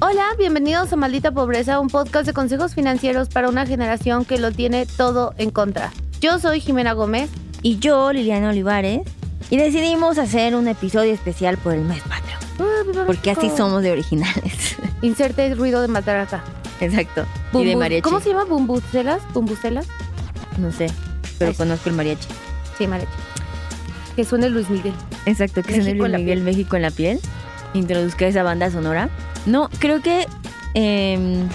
Hola, bienvenidos a Maldita Pobreza, un podcast de consejos financieros para una generación que lo tiene todo en contra. Yo soy Jimena Gómez. Y yo, Liliana Olivares. Y decidimos hacer un episodio especial por el mes patrio. Ah, porque así somos de originales. Inserte el ruido de matar acá. Exacto. y de mariachi. ¿Cómo se llama? ¿Bumbucelas? ¿Bumbucelas? No sé, pero conozco el mariachi. Sí, mariachi. Que suene Luis Miguel. Exacto, que suene Luis Miguel, México en la piel. Introduzca esa banda sonora. No, creo que... Em,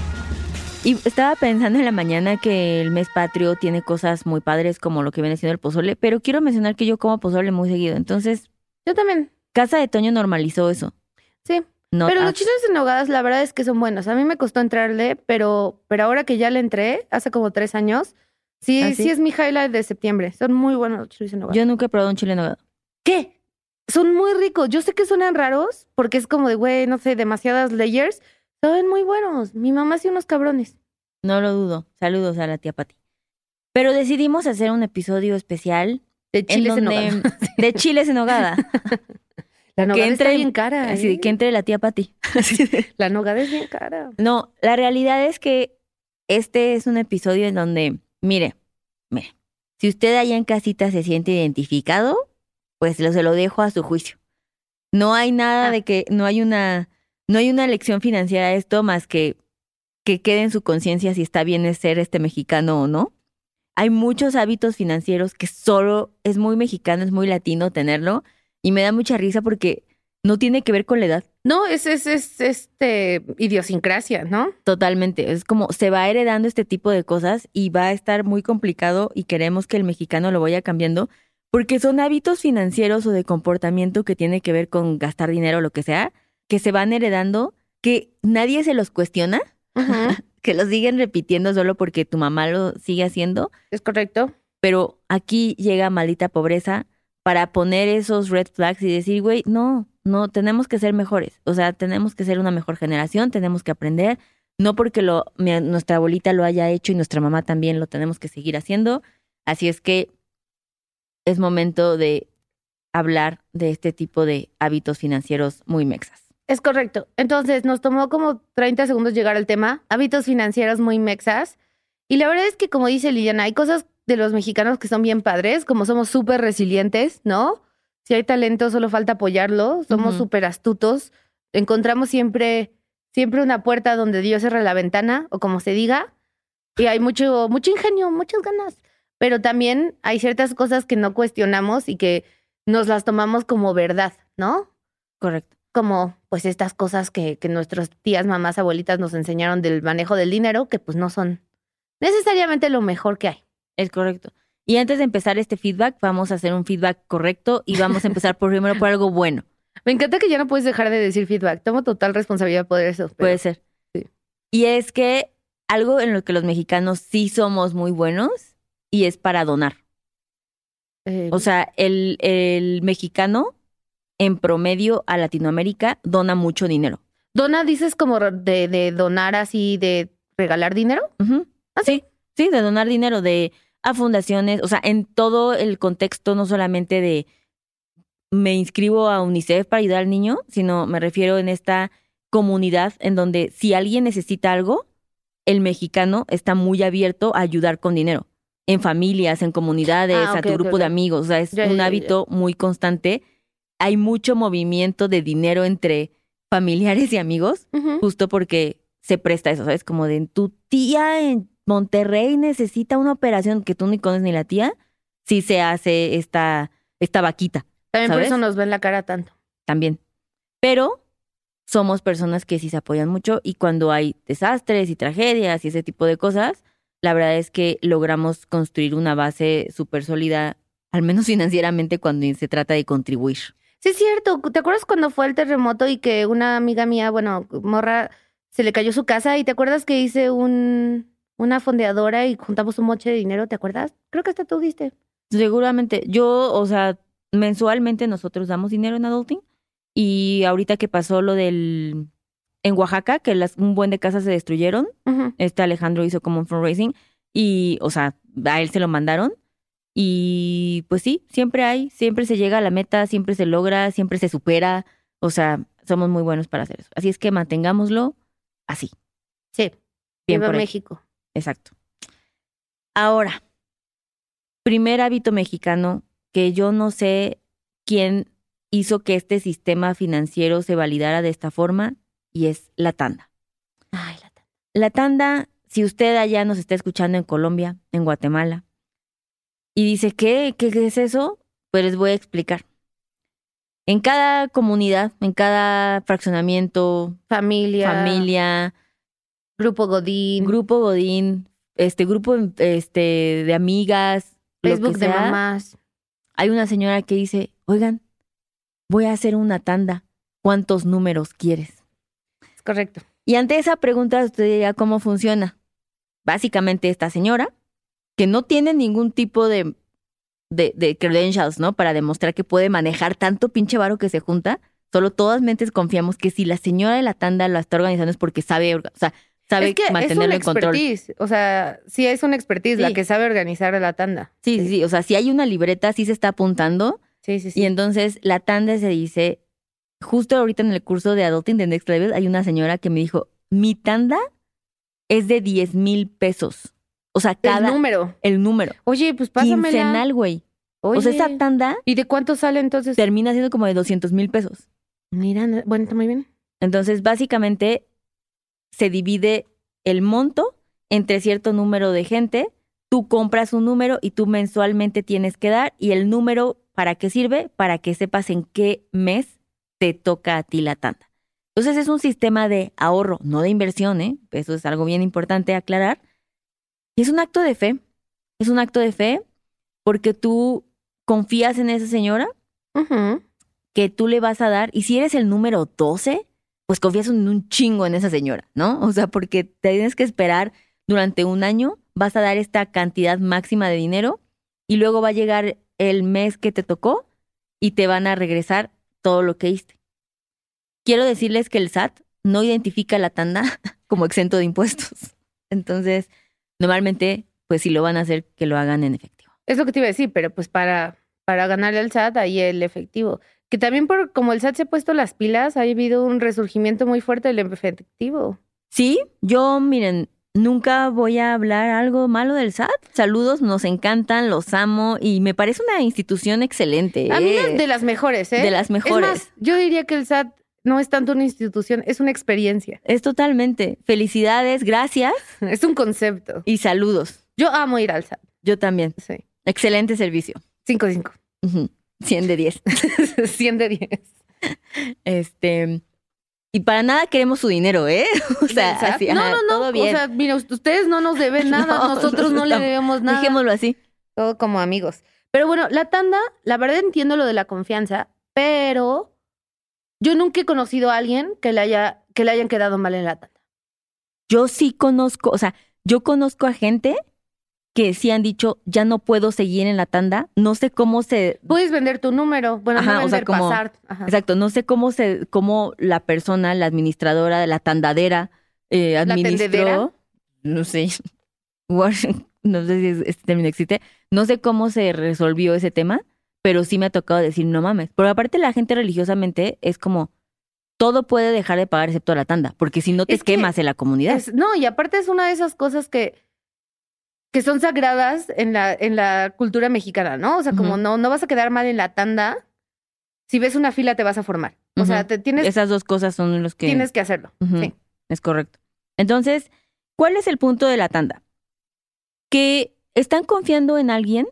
y estaba pensando en la mañana que el mes patrio tiene cosas muy padres como lo que viene siendo el pozole, pero quiero mencionar que yo como pozole muy seguido. Entonces... Yo también. Casa de Toño normalizó eso. Sí. pero los chiles en nogadas, la verdad es que son buenos. A mí me costó entrarle, pero, pero ahora que ya le entré, hace como tres años, sí, ¿Ah, sí? es mi highlight de septiembre. Son muy buenos los chiles en nogada. Yo nunca he probado un chile en nogada. ¿Qué? Son muy ricos. Yo sé que suenan raros porque es como de, güey, no sé, demasiadas layers. Saben muy buenos. Mi mamá hace unos cabrones. No lo dudo. Saludos a la tía Pati. Pero decidimos hacer un episodio especial de chiles en, nogada. De chiles en nogada. La nogada que entre, bien cara. Así, ¿eh? que entre la tía Pati. La nogada es bien cara. No, la realidad es que este es un episodio en donde, mire, mire, si usted allá en casita se siente identificado, pues lo, se lo dejo a su juicio. No hay nada ah. de que, no hay una, no hay una lección financiera a esto más que que quede en su conciencia si está bien ser este mexicano o no. Hay muchos hábitos financieros que solo es muy mexicano, es muy latino tenerlo y me da mucha risa porque no tiene que ver con la edad. No, es, es, es este idiosincrasia, ¿no? Totalmente. Es como se va heredando este tipo de cosas y va a estar muy complicado y queremos que el mexicano lo vaya cambiando porque son hábitos financieros o de comportamiento que tiene que ver con gastar dinero o lo que sea, que se van heredando, que nadie se los cuestiona, que los siguen repitiendo solo porque tu mamá lo sigue haciendo. Es correcto. Pero aquí llega maldita pobreza para poner esos red flags y decir, güey, no, no, tenemos que ser mejores. O sea, tenemos que ser una mejor generación, tenemos que aprender. No porque lo, nuestra abuelita lo haya hecho y nuestra mamá también lo tenemos que seguir haciendo. Así es que es momento de hablar de este tipo de hábitos financieros muy mexas. Es correcto. Entonces, nos tomó como 30 segundos llegar al tema, hábitos financieros muy mexas. Y la verdad es que, como dice Liliana, hay cosas de los mexicanos que son bien padres, como somos súper resilientes, ¿no? Si hay talento, solo falta apoyarlo, somos súper astutos, encontramos siempre, siempre una puerta donde Dios cierra la ventana, o como se diga, y hay mucho, mucho ingenio, muchas ganas pero también hay ciertas cosas que no cuestionamos y que nos las tomamos como verdad, ¿no? Correcto. Como pues estas cosas que, que nuestras tías, mamás, abuelitas nos enseñaron del manejo del dinero, que pues no son necesariamente lo mejor que hay. Es correcto. Y antes de empezar este feedback, vamos a hacer un feedback correcto y vamos a empezar por primero por algo bueno. Me encanta que ya no puedes dejar de decir feedback. Tomo total responsabilidad por eso. Puede ser. Sí. Y es que algo en lo que los mexicanos sí somos muy buenos y es para donar. Eh, o sea, el, el mexicano en promedio a Latinoamérica dona mucho dinero. ¿Dona, dices, como de, de donar así, de regalar dinero? ¿Ah, sí, sí, de donar dinero de a fundaciones, o sea, en todo el contexto, no solamente de me inscribo a UNICEF para ayudar al niño, sino me refiero en esta comunidad en donde si alguien necesita algo, el mexicano está muy abierto a ayudar con dinero en familias, en comunidades, ah, a tu grupo de amigos. O sea, es un hábito muy constante. Hay mucho movimiento de dinero entre familiares y amigos, justo porque se presta eso, ¿sabes? Como de tu tía en Monterrey necesita una operación que tú ni conoces ni la tía, sí se hace esta, esta vaquita. También por eso nos ven la cara tanto. También. Pero somos personas que sí se apoyan mucho y cuando hay desastres y tragedias y ese tipo de cosas, la verdad es que logramos construir una base súper sólida al menos financieramente cuando se trata de contribuir. Sí, es cierto. ¿Te acuerdas cuando fue el terremoto y que una amiga mía, bueno, morra, se le cayó su casa? ¿Y te acuerdas que hice un, una fondeadora y juntamos un moche de dinero? ¿Te acuerdas? Creo que hasta tú diste. Seguramente. Yo, o sea, mensualmente nosotros damos dinero en Adulting. Y ahorita que pasó lo del. En Oaxaca, que las, un buen de casas se destruyeron, este Alejandro hizo como un fundraising. Y, o sea, a él se lo mandaron. Y pues sí, siempre hay, siempre se llega a la meta, siempre se logra, siempre se supera. O sea, somos muy buenos para hacer eso. Así es que mantengámoslo así. Sí. Bien Viva por. México. Exacto. Ahora, primer hábito mexicano que yo no sé quién hizo que este sistema financiero se validara de esta forma y es la tanda. Ay, la ta- La tanda, si usted allá nos está escuchando en Colombia, en Guatemala, y dice, ¿qué? ¿Qué, qué es eso? Pues les voy a explicar. En cada comunidad, en cada fraccionamiento, Familia. familia, Grupo Godín. grupo Godín, este grupo este de amigas, Facebook de mamás. Hay una señora que dice, "Oigan, voy a hacer una tanda. ¿Cuántos números quieres?" Es correcto. Y ante esa pregunta usted diría cómo funciona. Básicamente esta señora que no tiene ningún tipo de de, de credentials, ¿no? Para demostrar que puede manejar tanto pinche varo que se junta. Solo todas mentes confiamos que si la señora de la tanda la está organizando es porque sabe, o sea, sabe es que mantenerlo es en control. O sea, sí es una expertise la que sabe organizar la tanda. Sí, sí, sí. O sea, si hay una libreta, sí se está apuntando. Sí, sí, sí. Y entonces la tanda se dice, justo ahorita en el curso de Adulting de Next Level, hay una señora que me dijo, mi tanda es de 10 mil pesos. O sea, El cada, el, número. número. Oye, pues pásamela. Quincenal, güey. Oye. O sea, esa tanda ¿Y de cuánto sale entonces? termina siendo como de 200 mil pesos. Mira, no- bueno, está muy bien. Entonces, básicamente, se divide el monto entre cierto número de gente. Tú compras un número y tú mensualmente tienes que dar. Y el número, ¿para qué sirve? Para que sepas en qué mes te toca a ti la tanda. Entonces, es un sistema de ahorro, no de inversión, ¿eh? Eso es algo bien importante aclarar. Y es un acto de fe. Es un acto de fe porque tú confías en esa señora que tú le vas a dar, y si eres el número 12, pues confías en un chingo en esa señora, ¿no? O sea, porque te tienes que esperar durante un año, vas a dar esta cantidad máxima de dinero y luego va a llegar el mes que te tocó y te van a regresar todo lo que diste. Quiero decirles que el SAT no identifica la tanda como exento de impuestos. Entonces, normalmente, pues si lo van a hacer, que lo hagan en efectivo. Es lo que te iba a decir, pero pues para, para ganarle al SAT, ahí el efectivo. Que también por como el SAT se ha puesto las pilas, ha habido un resurgimiento muy fuerte del efectivo. Sí, yo, miren, nunca voy a hablar algo malo del SAT. Saludos, nos encantan, los amo y me parece una institución excelente. A mí ¿eh? de las mejores, ¿eh? De las mejores. Es más, yo diría que el SAT no es tanto una institución, es una experiencia, Es totalmente. Felicidades, gracias es un concepto. y saludos. Yo amo ir al SAT, Yo también. sí. Excelente servicio. 5 de 5. Ujú. 100 de 10. 100 de 10. Este. Y para nada queremos su dinero, ¿eh? O sea, así, no, ajá, no, no. todo bien. O sea, mira, ustedes no nos deben nada, No, nosotros no le debemos nada. Dejémoslo así. Todo como amigos. Pero bueno, la tanda, la verdad entiendo lo de la confianza, pero yo nunca he conocido a alguien que le haya, que le hayan quedado mal en la tanda. Yo sí conozco, o sea, yo conozco a gente que sí han dicho, ya no puedo seguir en la tanda, no sé cómo se, Puedes vender tu número, bueno, Ajá, no o sea, vender, como- pasar. Ajá. exacto, no sé cómo se, cómo la persona, la administradora, la tandadera, eh, ¿La administró, tendedera? no sé, no sé si es- este término existe, no sé cómo se resolvió ese tema, pero sí me ha tocado decir, no mames, porque aparte la gente religiosamente es como, todo puede dejar de pagar excepto la tanda, porque si no te Es que quemas en la comunidad. Es- no, y aparte es una de esas cosas que, que son sagradas en la, en la cultura mexicana, ¿no? O sea, como no, no vas a quedar mal en la tanda. Si ves una fila, te vas a formar. O sea, te tienes, Esas dos cosas son los que... tienes que hacerlo. Sí. Es correcto. Entonces, ¿cuál es el punto de la tanda? Que están confiando en alguien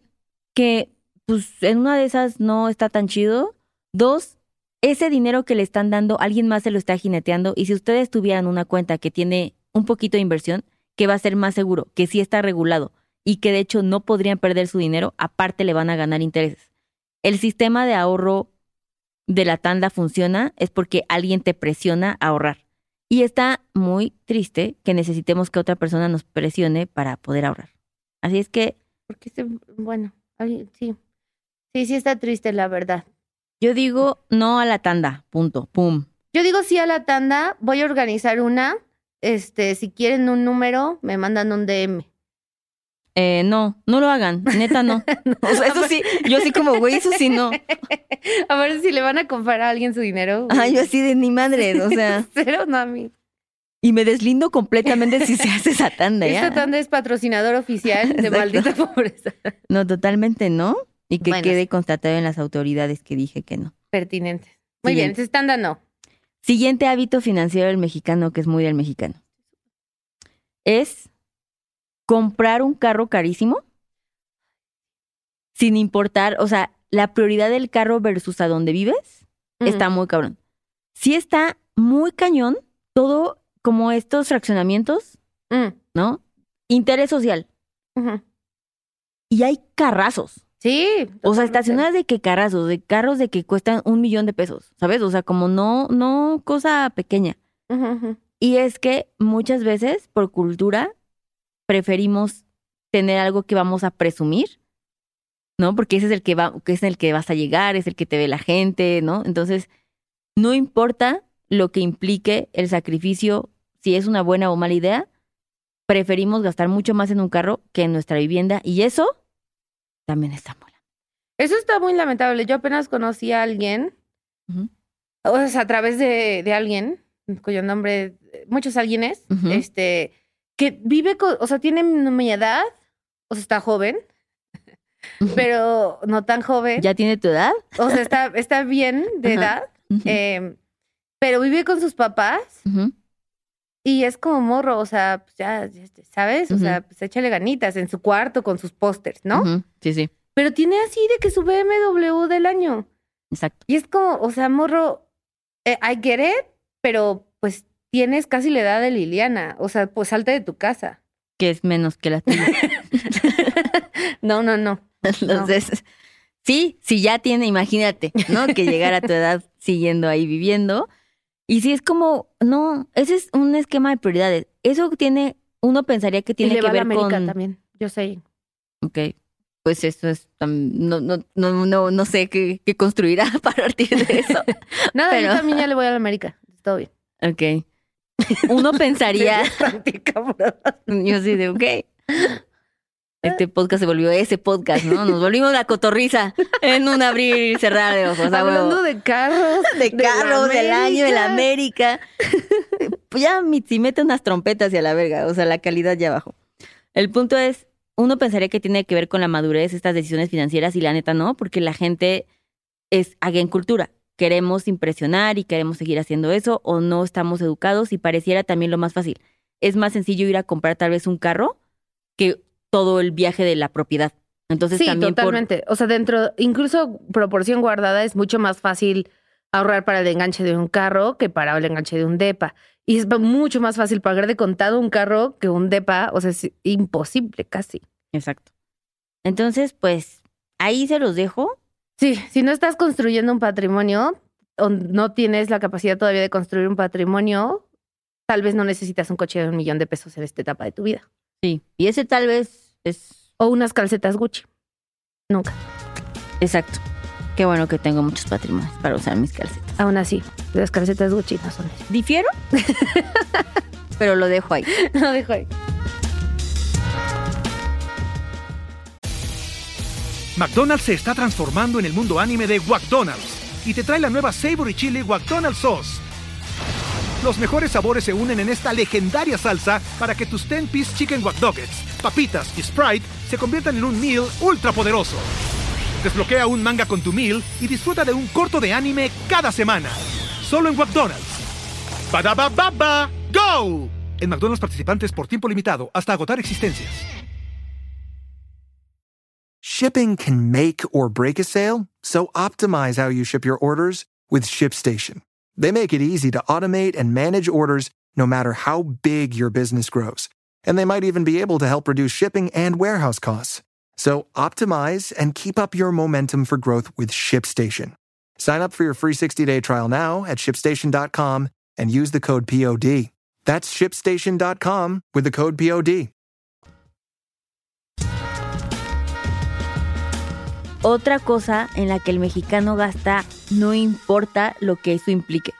que, pues, en una de esas no está tan chido. Dos, ese dinero que le están dando, alguien más se lo está jineteando. Y si ustedes tuvieran una cuenta que tiene un poquito de inversión, que va a ser más seguro, que sí está regulado y que de hecho no podrían perder su dinero, aparte le van a ganar intereses. El sistema de ahorro de la tanda funciona es porque alguien te presiona a ahorrar. Y está muy triste que necesitemos que otra persona nos presione para poder ahorrar. Así es que Porque, bueno, sí. Sí, sí está triste, la verdad. yo digo no a la tanda, punto, pum. Yo digo sí a la tanda, voy a organizar una. Este, si quieren un número, me mandan un DM. Eh, no, no lo hagan, neta no. O sea, eso sí, yo sí como, güey, eso sí no. A ver si le van a comprar a alguien su dinero. Ajá, yo así de ni madre, o sea, Cero, no a mí. y me deslindo completamente si se hace esa tanda, ¿ya? Esta tanda es patrocinador oficial de Exacto. maldita pobreza. No, totalmente no. Y que Bueno, quede constatado en las autoridades que dije que no. Pertinentes. Muy bien, entonces tanda no. Siguiente hábito financiero del mexicano, que es muy del mexicano, es comprar un carro carísimo sin importar, o sea, la prioridad del carro versus a dónde vives está muy cabrón. Sí está muy cañón todo como estos fraccionamientos, Mm, ¿no? Interés social. Y hay carrazos. Sí. O sea, estacionadas de que carrazos, de carros de que cuestan un millón de pesos, ¿sabes? O sea, como no, no cosa pequeña. Y es que muchas veces, por cultura, preferimos tener algo que vamos a presumir, ¿no? Porque ese es el que va, que es el que vas a llegar, es el que te ve la gente, ¿no? Entonces, no importa lo que implique el sacrificio, si es una buena o mala idea, preferimos gastar mucho más en un carro que en nuestra vivienda. Y eso también está muy Eso está muy lamentable. Yo apenas conocí a alguien, o sea, a través de, de alguien, cuyo nombre, muchos alguienes, este, que vive con, o sea, tiene mi edad, o sea, está joven, pero no tan joven. ¿Ya tiene tu edad? O sea, está, está bien de edad, eh, pero vive con sus papás. Y es como morro, o sea, pues ya, ¿sabes? O sea, pues échale ganitas en su cuarto con sus pósters, ¿no? Sí, sí, Pero tiene así de que su BMW del año. exacto. Y es como, o sea, morro, eh, I get it, pero pues tienes casi la edad de Liliana. O sea, pues salte de tu casa. Que es menos que la tuya. No, no, no. Entonces, sí, si ya tiene, imagínate, ¿no? Que llegar a tu edad siguiendo ahí viviendo. Y si es como, no, ese es un esquema de prioridades. Eso tiene, uno pensaría que Y tiene le que va a ver América con. también. Yo sé. Ok. Pues eso es, no, no, no, no, no sé qué, qué construirá a partir de eso. Nada, Pero- yo también ya le voy a la América. Todo bien. Ok. Uno pensaría, yo así de, ok. Este podcast se volvió ese podcast, ¿no? Nos volvimos la cotorriza en un abrir y cerrar de ojos. Hablando de carros. de carros del año de la América. Pues ya Mitzi mete unas trompetas y a la verga, o sea, la calidad ya bajó. El punto es, uno pensaría que tiene que ver con la madurez estas decisiones financieras y la neta no, porque la gente es en cultura. Queremos impresionar y queremos seguir haciendo eso o no estamos educados y pareciera también lo más fácil. Es más sencillo ir a comprar tal vez un carro que todo el viaje de la propiedad. Entonces Sí, también por- totalmente. O sea, dentro, incluso proporción guardada, es mucho más fácil ahorrar para el enganche de un carro que para el enganche de un DEPA. Y es mucho más fácil pagar de contado un carro que un DEPA. O sea, es imposible casi. Exacto. Entonces, pues ahí se los dejo. Sí, si no estás construyendo un patrimonio o no tienes la capacidad todavía de construir un patrimonio, tal vez no necesitas un coche de un millón de pesos en esta etapa de tu vida. Sí. Y ese tal vez es O unas calcetas Gucci. Nunca. exacto. Qué bueno que tengo muchos patrimonios para usar mis calcetas. Aún así, las calcetas Gucci no son eso. Difiero, pero lo dejo ahí. No, dejo ahí. McDonald's se está transformando en el mundo anime de McDonald's y te trae la nueva Savory Chili McDonald's Sauce. Los mejores sabores se unen en esta legendaria salsa para que tus 10-piece chicken wack Nuggets, papitas y Sprite se conviertan en un meal ultra poderoso. Desbloquea un manga con tu meal y disfruta de un corto de anime cada semana. Solo en McDonald's. Badaba baba, go! En McDonald's participantes por tiempo limitado hasta agotar existencias. Shipping can make or break a sale, so optimize how you ship your orders with ShipStation. They make it easy to automate and manage orders no matter how big your business grows. And they might even be able to help reduce shipping and warehouse costs. So optimize and keep up your momentum for growth with ShipStation. Sign up for your free 60-day trial now at shipstation.com and use the code POD. That's shipstation.com with the code POD. Otra cosa en la que el mexicano gasta no importa lo que eso implique.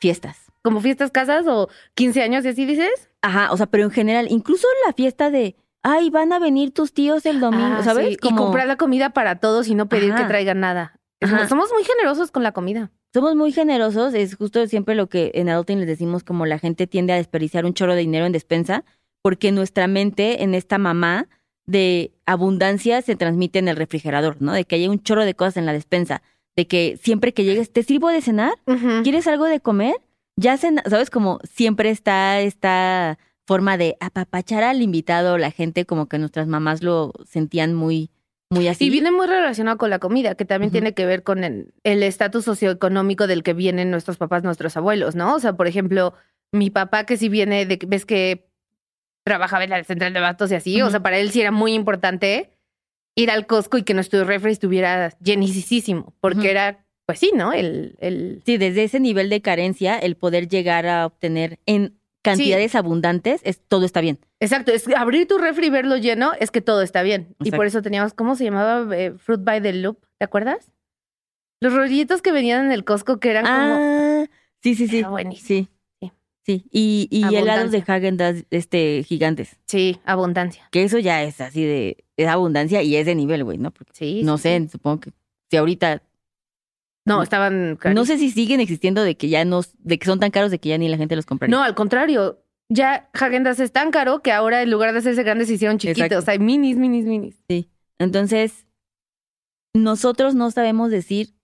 Fiestas. ¿Como fiestas casas o 15 años y así dices? Ajá, o sea, pero en general, incluso la fiesta de, ay, van a venir tus tíos el domingo, Ah, ¿sabes? sí, Y comprar la comida para todos y no pedir Ajá. que traigan nada. Ajá. Somos muy generosos con la comida. Somos muy generosos, es justo siempre lo que en Adulting les decimos, como la gente tiende a desperdiciar un chorro de dinero en despensa, porque nuestra mente en esta mamá de abundancia se transmite en el refrigerador, ¿no? De que hay un chorro de cosas en la despensa, de que siempre que llegues, ¿te sirvo de cenar? ¿Quieres algo de comer? Ya cena, ¿sabes? Como siempre está esta forma de apapachar al invitado, la gente como que nuestras mamás lo sentían muy, muy así. Y viene muy relacionado con la comida, que también tiene que ver con el el estatus socioeconómico del que vienen nuestros papás, nuestros abuelos, ¿no? O sea, por ejemplo, mi papá que si viene de, ves que trabajaba en la central de bastos y así, o sea, para él sí era muy importante ir al Costco y que nuestro refri estuviera llenísimo, porque era, pues sí, ¿no? El, el... Sí, desde ese nivel de carencia, el poder llegar a obtener en cantidades abundantes, es, todo está bien. Exacto, es abrir tu refri y verlo lleno, es que todo está bien. Y por eso teníamos, ¿cómo se llamaba? Eh, Fruit by the Loop, ¿te acuerdas? Los rollitos que venían en el Costco que eran como... Ah, sí, sí, sí. Era buenísimo. Sí. Sí. Sí. Y, y helados de. Hagen este, gigantes. Sí, abundancia. Que eso ya es así de, es abundancia y es de nivel, güey, ¿no? Porque Sí. no sí, sé, sí. supongo que si ahorita, No, estaban no sé si siguen existiendo de que ya no, de que son tan caros de que ya ni la gente los compraría. No, al contrario. Ya Hagendas es tan caro que ahora en lugar de hacerse grandes se hicieron chiquitos. Exacto. O sea, minis, minis, minis. Entonces, nosotros no sabemos decir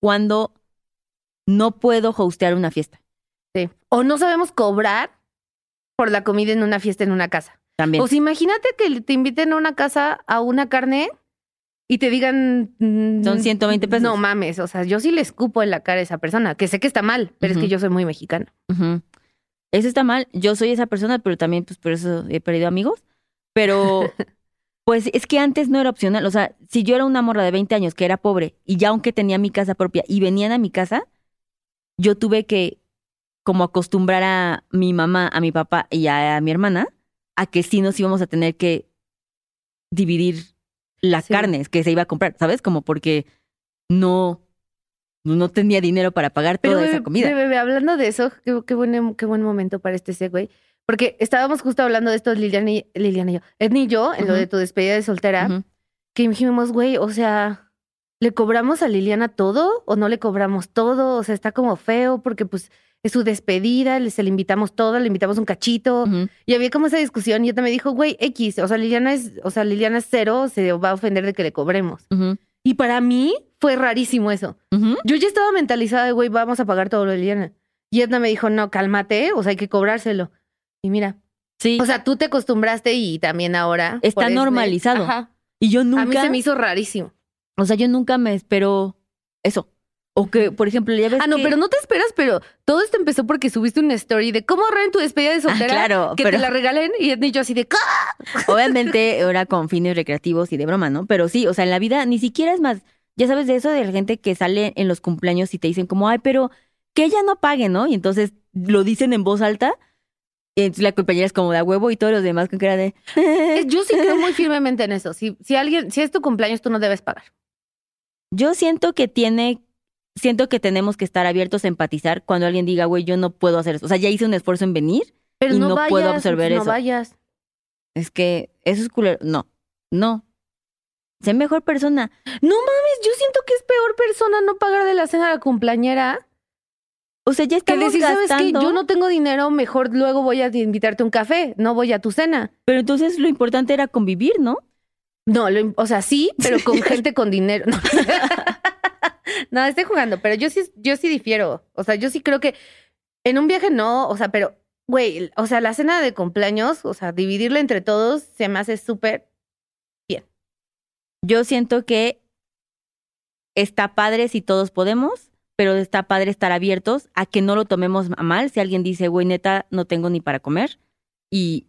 cuándo no puedo hostear una fiesta. Sí. O no sabemos cobrar por la comida en una fiesta en una casa. También. Sea, imagínate que te inviten a una casa a una carne y te digan... mm, Son 120 pesos. No mames, o sea, yo sí le escupo en la cara a esa persona, que sé que está mal, pero es que yo soy muy mexicana. Eso está mal. Yo soy esa persona, pero también, pues, por eso he perdido amigos. Pero, pues, es que antes no era opcional. O sea, si yo era una morra de 20 años que era pobre y ya aunque tenía mi casa propia y venían a mi casa, yo tuve que como acostumbrar a mi mamá, a mi papá y a, a mi hermana a que sí nos íbamos a tener que dividir las Sí. carnes que se iba a comprar, ¿sabes? Como porque no, no tenía dinero para pagar Pero, toda bebé, esa comida. bebé, hablando de eso, qué, qué buen, qué buen momento para este segue. Porque estábamos justo hablando de esto, Liliana y, Liliana y yo, Edna y yo, en lo de tu despedida de soltera, Ujú. que dijimos, güey, o sea, ¿le cobramos a Liliana todo o no le cobramos todo? O sea, está como feo porque pues es su despedida, le, se le invitamos todo, le invitamos un cachito. Ujú. Y había como esa discusión y ella me dijo, güey, X, o sea, Liliana es, o sea, Liliana es cero, se va a ofender de que le cobremos. Y para mí fue rarísimo eso. Yo ya estaba mentalizada de, güey, vamos a pagar todo lo de Liliana. Y Edna me dijo, no, cálmate, o sea, hay que cobrárselo. Y mira, Sí. o sea, tú te acostumbraste y también ahora. Está normalizado. Ajá. y yo nunca, A mí se me hizo rarísimo. o sea, yo nunca me espero eso. O que, por ejemplo, ya ves Ah, no, que- pero no te esperas, pero todo esto empezó porque subiste una story de cómo ahorrar en tu despedida de Ah, soltera. claro, Que pero te la regalen y Edna y yo así de, obviamente era con fines recreativos y de broma, ¿no? Pero sí, o sea, en la vida ni siquiera es más, ya sabes de eso de la gente que sale en los cumpleaños y te dicen como, ay, pero que ella no pague, ¿no? Y entonces lo dicen en voz alta. Y entonces la compañera es como de a huevo y todos los demás con cara de... Eh, Yo sí creo muy firmemente en eso. Si, si alguien, si es tu cumpleaños, tú no debes pagar. Yo siento que tiene, siento que tenemos que estar abiertos a empatizar cuando alguien diga, güey, yo no puedo hacer eso. O sea, ya hice un esfuerzo en venir Pero Y no, no vayas, puedo absorber no eso. vayas. Es que eso es culero. No, no. Sé mejor persona. No mames, yo siento que es peor persona no pagar de la cena de la cumpleañera O sea, ya que estamos decir, ¿sabes qué? gastando. Yo no tengo dinero, mejor luego voy a invitarte a un café, no voy a tu cena. Pero entonces lo importante era convivir, ¿no? No, lo o sea, sí, pero con gente con dinero. No. no, estoy jugando, pero yo sí, yo sí difiero. O sea, yo sí creo que en un viaje no, o sea, pero, güey, o sea, la cena de cumpleaños, o sea, dividirla entre todos se me hace súper. Yo siento que está padre si todos podemos, pero está padre estar abiertos a que no lo tomemos a mal. Si alguien dice, güey, neta, no tengo ni para comer y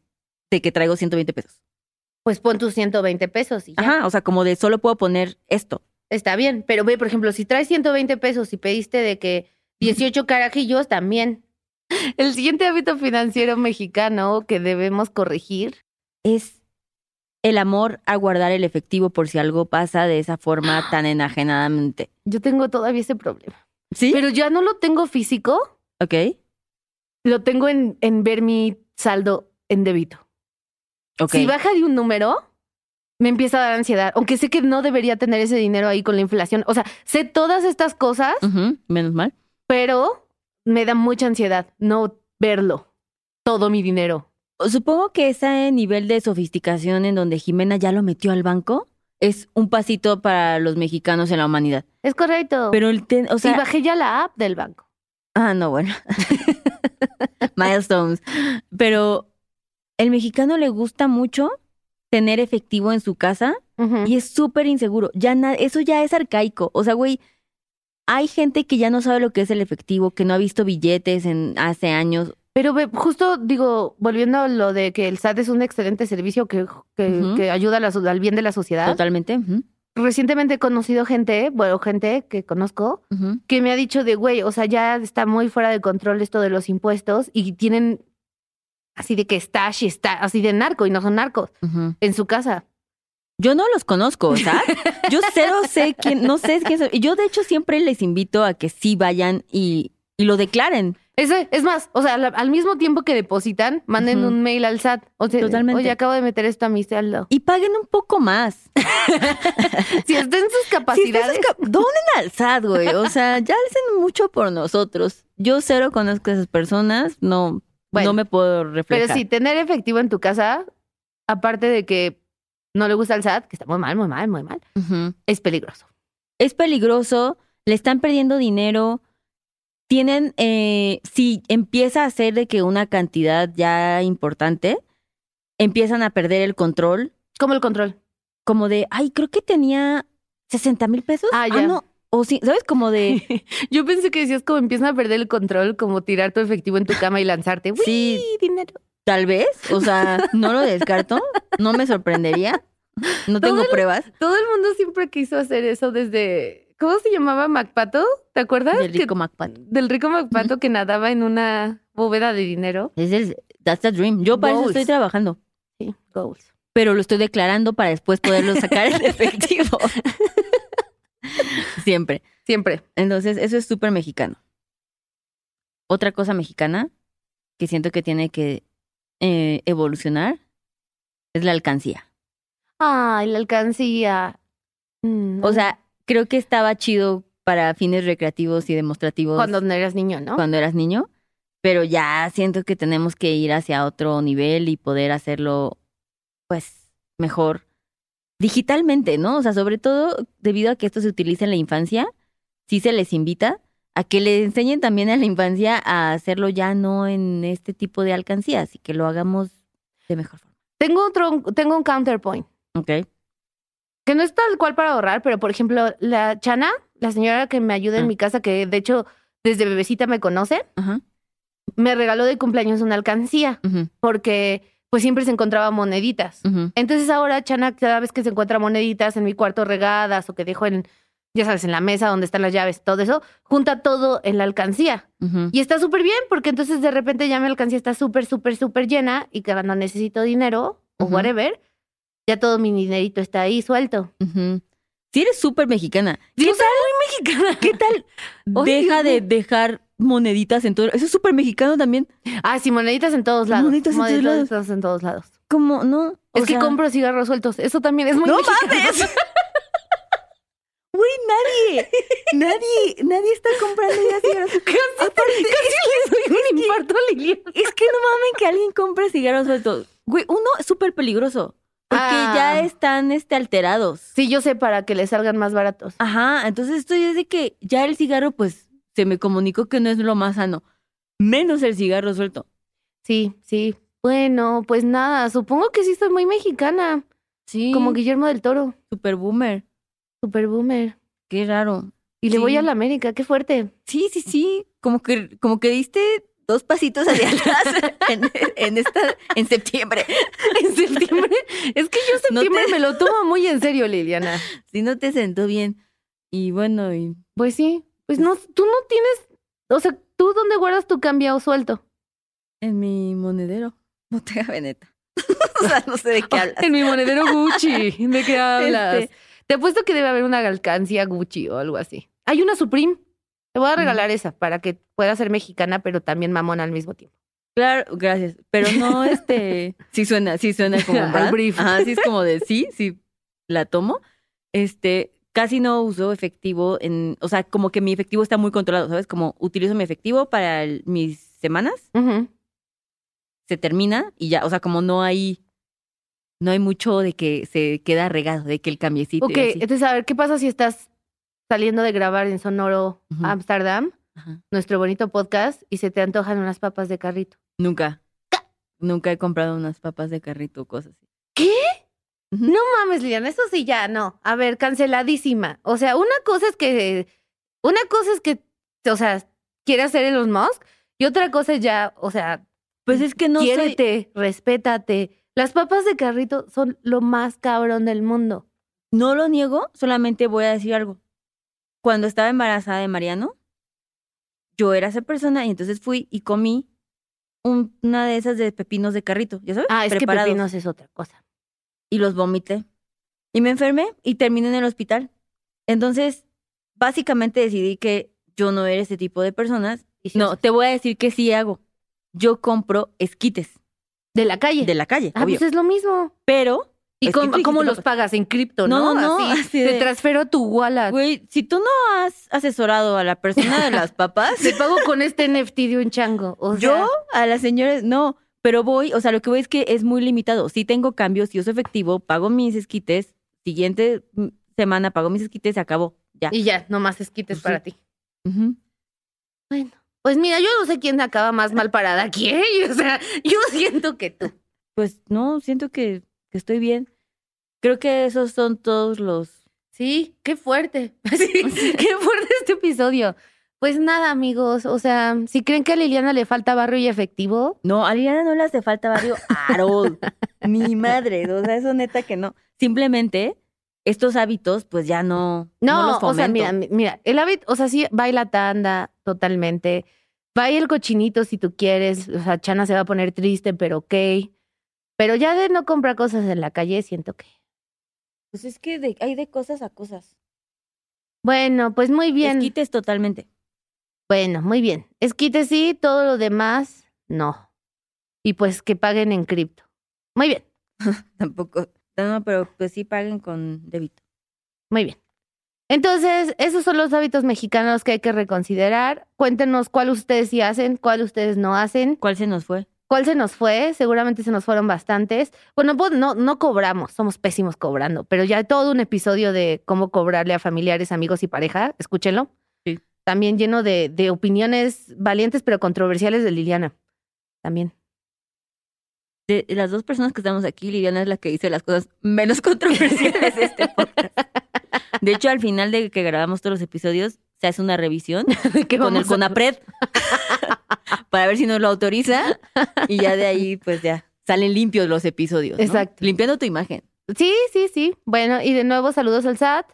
de que traigo 120 pesos. Pues pon tus 120 pesos y ya. Ajá, o sea, como de solo puedo poner esto. Está bien. Pero ve, por ejemplo, si traes 120 pesos y pediste de que 18 carajillos, también. El siguiente hábito financiero mexicano que debemos corregir. Es el amor a guardar el efectivo por si algo pasa de esa forma tan enajenadamente. Yo tengo todavía ese problema. ¿Sí? Pero ya no lo tengo físico, ok. lo tengo en, en ver mi saldo en débito. Ok. Si baja de un número, me empieza a dar ansiedad. Aunque sé que no debería tener ese dinero ahí con la inflación. O sea, sé todas estas cosas, Menos mal. pero me da mucha ansiedad no verlo. Todo mi dinero. Supongo que ese nivel de sofisticación en donde Jimena ya lo metió al banco es un pasito para los mexicanos en la humanidad. Es correcto. Pero el ten- o y sea, bajé ya la app del banco. ah, no, bueno. Milestones. Pero el mexicano le gusta mucho tener efectivo en su casa y es súper inseguro. Ya na- eso ya es arcaico. O sea, güey, hay gente que ya no sabe lo que es el efectivo, que no ha visto billetes en hace años. Pero justo digo, volviendo a lo de que el SAT es un excelente servicio que, que, ayuda a la al bien de la sociedad. Totalmente. Recientemente he conocido gente, bueno, gente que conozco, que me ha dicho de, güey, o sea, ya está muy fuera de control esto de los impuestos y tienen así de que stash y está así de narco y no son narcos en su casa. Yo no los conozco, ¿sabes? Yo cero sé quién, no sé quién son. Y Yo, de hecho, siempre les invito a que sí vayan y, y lo declaren. Ese, es más, o sea, al, al mismo tiempo que depositan, manden un mail al SAT. O sea, Totalmente. oye, acabo de meter esto a mi saldo. Y paguen un poco más. Si está en sus capacidades, donen al SAT, güey. O sea, ya hacen mucho por nosotros. Yo cero conozco a esas personas, no, Bueno, no me puedo reflejar. pero sí, tener efectivo en tu casa, aparte de que no le gusta el SAT, que está muy mal, muy mal, muy mal, es peligroso. Es peligroso, le están perdiendo dinero. Tienen, eh, si empieza a ser de que una cantidad ya importante, empiezan a perder el control Como el control. como de, ay, creo que tenía 60 mil pesos. Ah, ya. no. O sí, ¿sabes? Como de, Yo pensé que decías como empiezan a perder el control, como tirar tu efectivo en tu cama y lanzarte. ¡Uy, Sí. dinero! tal vez, o sea, no lo descarto, no me sorprendería, no tengo Todo el- pruebas. Todo el mundo siempre quiso hacer eso desde. ¿Cómo se llamaba Macpato? ¿Te acuerdas? Del Que- rico MacPato. del rico Macpato que nadaba en una bóveda de dinero. Es el, that's the dream. Yo para eso estoy trabajando, Sí, goals. pero lo estoy declarando para después poderlo sacar en efectivo. Siempre. Siempre. Entonces, eso es súper mexicano. Otra cosa mexicana que siento que tiene que eh, evolucionar es la alcancía. Ay, la alcancía. Mm, O sea, creo que estaba chido para fines recreativos y demostrativos cuando no eras niño, ¿no? cuando eras niño, pero ya siento que tenemos que ir hacia otro nivel y poder hacerlo, pues, mejor digitalmente, ¿no? O sea, sobre todo debido a que esto se utiliza en la infancia, sí se les invita a que le enseñen también a la infancia a hacerlo ya no en este tipo de alcancías y que lo hagamos de mejor forma. Tengo otro, tengo un counterpoint. ¿Ok? Que no es tal cual para ahorrar, pero por ejemplo, la Chana, la señora que me ayuda en Ah. mi casa, que de hecho desde bebecita me conoce, me regaló de cumpleaños una alcancía, porque pues siempre se encontraba moneditas. Entonces ahora Chana, cada vez que se encuentra moneditas en mi cuarto regadas o que dejo en, ya sabes, en la mesa donde están las llaves, todo eso, junta todo en la alcancía. Y está súper bien, porque entonces de repente ya mi alcancía está súper, súper, súper llena y que cuando necesito dinero o whatever, ya todo mi dinerito está ahí suelto. Ujú. Sí eres súper mexicana. Sí, ¿Qué muy mexicana. ¿Qué tal? Deja de dejar moneditas en todo. Eso es súper mexicano también. Ah, sí, moneditas en todos lados. Moneditas en todos lados. En todos lados. Como, no. O es que compro cigarros sueltos. Eso también es muy ¡No mexicano. mames! Güey, nadie, nadie, nadie está comprando ya cigarros. Casi le doy un infarto a Liliana. Es que no mamen que alguien compre cigarros sueltos. Güey, uno es súper peligroso. Porque Ah. ya están este, alterados. Sí, yo sé para que le salgan más baratos. Ajá, entonces esto es de que ya el cigarro, pues, se me comunicó que no es lo más sano. Menos el cigarro suelto. Sí, sí. Bueno, pues nada, supongo que sí estoy muy mexicana. Sí. Como Guillermo del Toro, Super boomer. super boomer. Qué raro. Y le Sí. voy a la América, qué fuerte. Sí, sí, sí. Como que, como que diste dos pasitos hacia atrás en, en esta, en septiembre. En septiembre. Es que yo No septiembre te- me lo tomo muy en serio, Liliana. Si no te sentó bien. Y bueno, y Pues sí. Pues no, tú no tienes. O sea, ¿tú dónde guardas tu cambiado suelto? en mi monedero. No te hagas neta. o sea, no sé de qué hablas. En mi monedero Gucci. ¿De qué hablas? Este, Te apuesto que debe haber una alcancía Gucci o algo así. Hay una Supreme. Te voy a regalar esa para que pueda ser mexicana, pero también mamona al mismo tiempo. Claro, gracias. Pero no, este. Sí suena, sí suena como Al brand. brief. Ajá, sí es como de sí, sí, la tomo. Este, casi no uso efectivo en. O sea, como que mi efectivo está muy controlado, ¿sabes? Como utilizo mi efectivo para el- mis semanas, se termina y ya. O sea, como no hay. No hay mucho de que se queda regado, de que el cambiecito. Ok, entonces a ver, ¿qué pasa si estás saliendo de grabar en Sonoro, Ujú. Amsterdam, nuestro bonito podcast, y se te antojan unas papas de carrito? Nunca. Nunca he comprado unas papas de carrito o cosas así. No mames, Liliana, eso sí ya no. A ver, canceladísima. O sea, una cosa es que. Una cosa es que, o sea, quiere hacer Elon Musk, y otra cosa es ya, o sea, Pues es que no soy- quiérete, respétate. Las papas de carrito son lo más cabrón del mundo. No lo niego, solamente voy a decir algo. Cuando estaba embarazada de Mariano, yo era esa persona y entonces fui y comí un- una de esas de pepinos de carrito, ¿ya sabes? Ah, es Preparados. que pepinos es otra cosa. Y los vomité. Y me enfermé y terminé en el hospital. Entonces, básicamente decidí que yo no era ese tipo de personas. No, te voy a decir que sí hago. Yo compro esquites De la calle. de la calle, ah, obvio. pues es lo mismo. Pero, ¿Y cómo, cómo los lo- pagas? En cripto, No, ¿no? no, Así, así Te de- transfiero a tu wallet. güey, si tú no has asesorado a la persona de las papas, Te pago con este NFT de un chango. O sea, Yo a las señoras, no, pero voy, o sea, lo que voy es que es muy limitado. Sí tengo cambios, sí uso efectivo, pago mis esquites, siguiente mm, semana pago mis esquites, se acabó, ya. Y ya, nomás esquites Pues para ti. Bueno, pues mira, yo no sé quién acaba más mal parada aquí, ¿eh? O sea, yo siento que tú. Pues no, siento que, que estoy bien. Creo que esos son todos los... Sí, qué fuerte. Sí, qué fuerte este episodio. Pues nada, amigos. O sea, si creen que a Liliana le falta barrio y efectivo, No, a Liliana no le hace falta barrio Arol. Mi madre, o sea, eso neta que no. Simplemente estos hábitos, pues ya no, no, no, los o sea, fomento. mira, mi- mira, el hábito, o sea, sí, baila tanda totalmente. Vaya el cochinito si tú quieres. O sea, Chana se va a poner triste, pero ok. Pero ya de no comprar cosas en la calle, siento que. Pues es que de- hay de cosas a cosas. Bueno, pues muy bien. Esquites totalmente. Bueno, muy bien. Esquite sí, todo lo demás, no. Y pues que paguen en cripto. Muy bien, Tampoco. No, pero pues sí paguen con débito. muy bien. Entonces, esos son los hábitos mexicanos que hay que reconsiderar. Cuéntenos cuál ustedes sí hacen, cuál ustedes no hacen, ¿Cuál se nos fue? cuál se nos fue. Seguramente se nos fueron bastantes. Bueno, pues no, no cobramos, somos pésimos cobrando, pero ya todo un episodio de cómo cobrarle a familiares, amigos y pareja, escúchenlo. También lleno de, de opiniones valientes pero controversiales de Liliana. También. De las dos personas que estamos aquí, Liliana es la que dice las cosas menos controversiales de este podcast. De hecho, al final de que grabamos todos los episodios, se hace una revisión ¿Qué con el CONAPRED para ver si nos lo autoriza y ya de ahí, pues ya, salen limpios los episodios. ¿no? Exacto. Limpiando tu imagen, Sí, sí, sí. Bueno, y de nuevo saludos al SAT.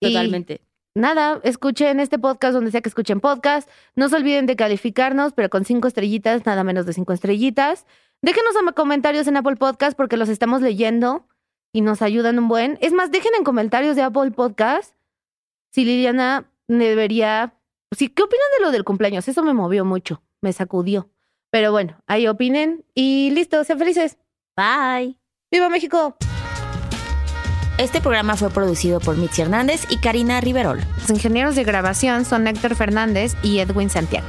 Totalmente. Nada, escuchen este podcast donde sea que escuchen podcast. No se olviden de calificarnos, pero con cinco estrellitas, nada menos de cinco estrellitas. Déjenos en comentarios en Apple Podcast porque los estamos leyendo y nos ayudan un buen. Es más, dejen en comentarios de Apple Podcast si Liliana debería. Sí, ¿Qué opinan de lo del cumpleaños? Eso me movió mucho, me sacudió. Pero bueno, ahí opinen y listo, sean felices. Bye. ¡Viva México! Este programa fue producido por Mitzi Hernández y Karina Riverol. Los ingenieros de grabación son Héctor Fernández y Edwin Santiago.